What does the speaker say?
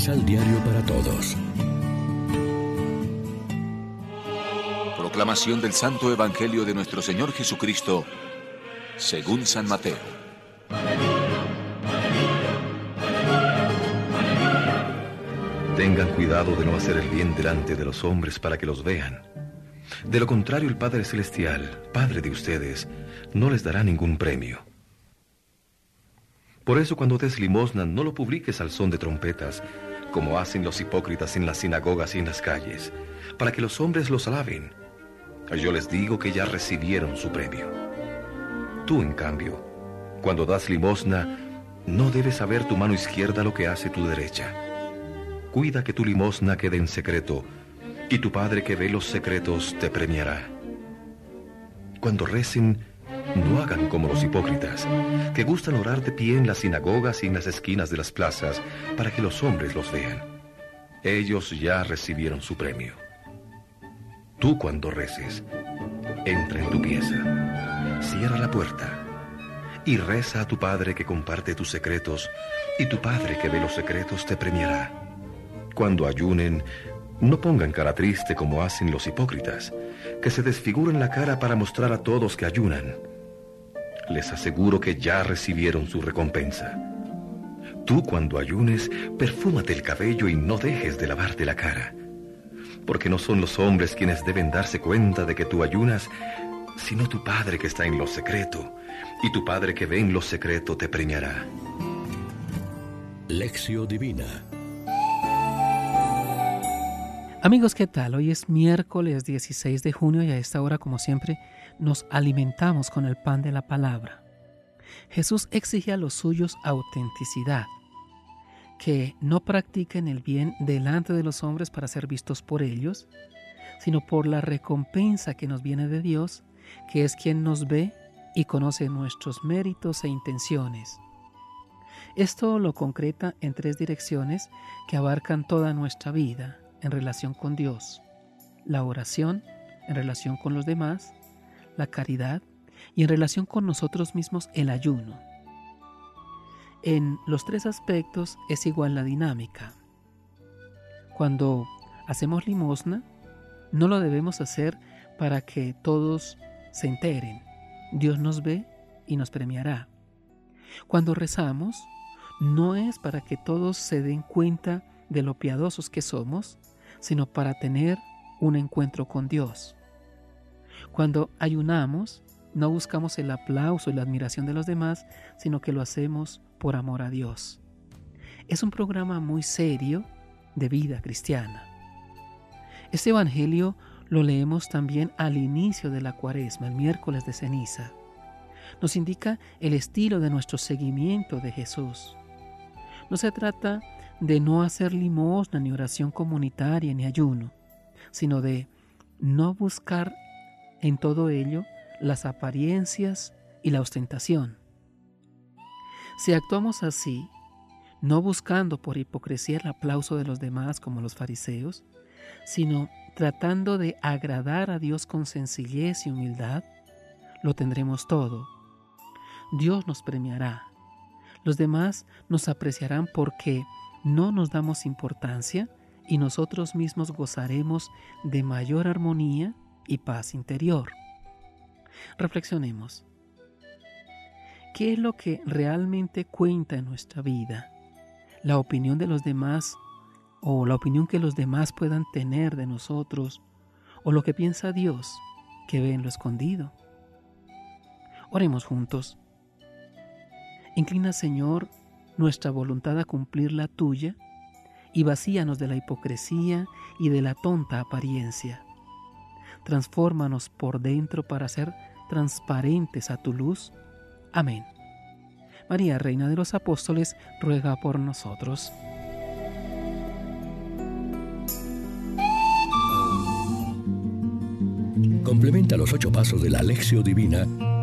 Misal Diario para Todos. Proclamación del Santo Evangelio de nuestro Señor Jesucristo, según San Mateo. Tengan cuidado de no hacer el bien delante de los hombres para que los vean. De lo contrario, el Padre Celestial, Padre de ustedes, no les dará ningún premio. Por eso cuando des limosna no lo publiques al son de trompetas, como hacen los hipócritas en las sinagogas y en las calles, para que los hombres los alaben. Yo les digo que ya recibieron su premio. Tú, en cambio, cuando das limosna, no debes saber tu mano izquierda lo que hace tu derecha. Cuida que tu limosna quede en secreto, y tu Padre que ve los secretos te premiará. Cuando recen, no hagan como los hipócritas, que gustan orar de pie en las sinagogas y en las esquinas de las plazas para que los hombres los vean. Ellos ya recibieron su premio. Tú cuando reces, entra en tu pieza, cierra la puerta y reza a tu Padre que comparte tus secretos, y tu Padre que ve los secretos te premiará. Cuando ayunen, no pongan cara triste como hacen los hipócritas, que se desfiguran la cara para mostrar a todos que ayunan les aseguro que ya recibieron su recompensa. Tú cuando ayunes, perfúmate el cabello y no dejes de lavarte la cara. Porque no son los hombres quienes deben darse cuenta de que tú ayunas, sino tu Padre que está en lo secreto, y tu Padre que ve en lo secreto te premiará. Lección Divina Amigos, ¿qué tal? Hoy es miércoles 16 de junio y a esta hora, como siempre, nos alimentamos con el pan de la palabra. Jesús exige a los suyos autenticidad, que no practiquen el bien delante de los hombres para ser vistos por ellos, sino por la recompensa que nos viene de Dios, que es quien nos ve y conoce nuestros méritos e intenciones. Esto lo concreta en tres direcciones que abarcan toda nuestra vida en relación con Dios, la oración en relación con los demás la caridad y en relación con nosotros mismos el ayuno. En los tres aspectos es igual la dinámica. Cuando hacemos limosna, no lo debemos hacer para que todos se enteren. Dios nos ve y nos premiará. Cuando rezamos, no es para que todos se den cuenta de lo piadosos que somos, sino para tener un encuentro con Dios. Cuando ayunamos, no buscamos el aplauso y la admiración de los demás, sino que lo hacemos por amor a Dios. Es un programa muy serio de vida cristiana. Este Evangelio lo leemos también al inicio de la cuaresma, el miércoles de ceniza. Nos indica el estilo de nuestro seguimiento de Jesús. No se trata de no hacer limosna ni oración comunitaria ni ayuno, sino de no buscar en todo ello las apariencias y la ostentación. Si actuamos así, no buscando por hipocresía el aplauso de los demás como los fariseos, sino tratando de agradar a Dios con sencillez y humildad, lo tendremos todo. Dios nos premiará. Los demás nos apreciarán porque no nos damos importancia y nosotros mismos gozaremos de mayor armonía y paz interior. Reflexionemos. ¿Qué es lo que realmente cuenta en nuestra vida? ¿La opinión de los demás o la opinión que los demás puedan tener de nosotros o lo que piensa Dios que ve en lo escondido? Oremos juntos. Inclina, Señor, nuestra voluntad a cumplir la tuya y vacíanos de la hipocresía y de la tonta apariencia transfórmanos por dentro para ser transparentes a tu luz. Amén. María, Reina de los Apóstoles, ruega por nosotros. Complementa los ocho pasos de la Alexio Divina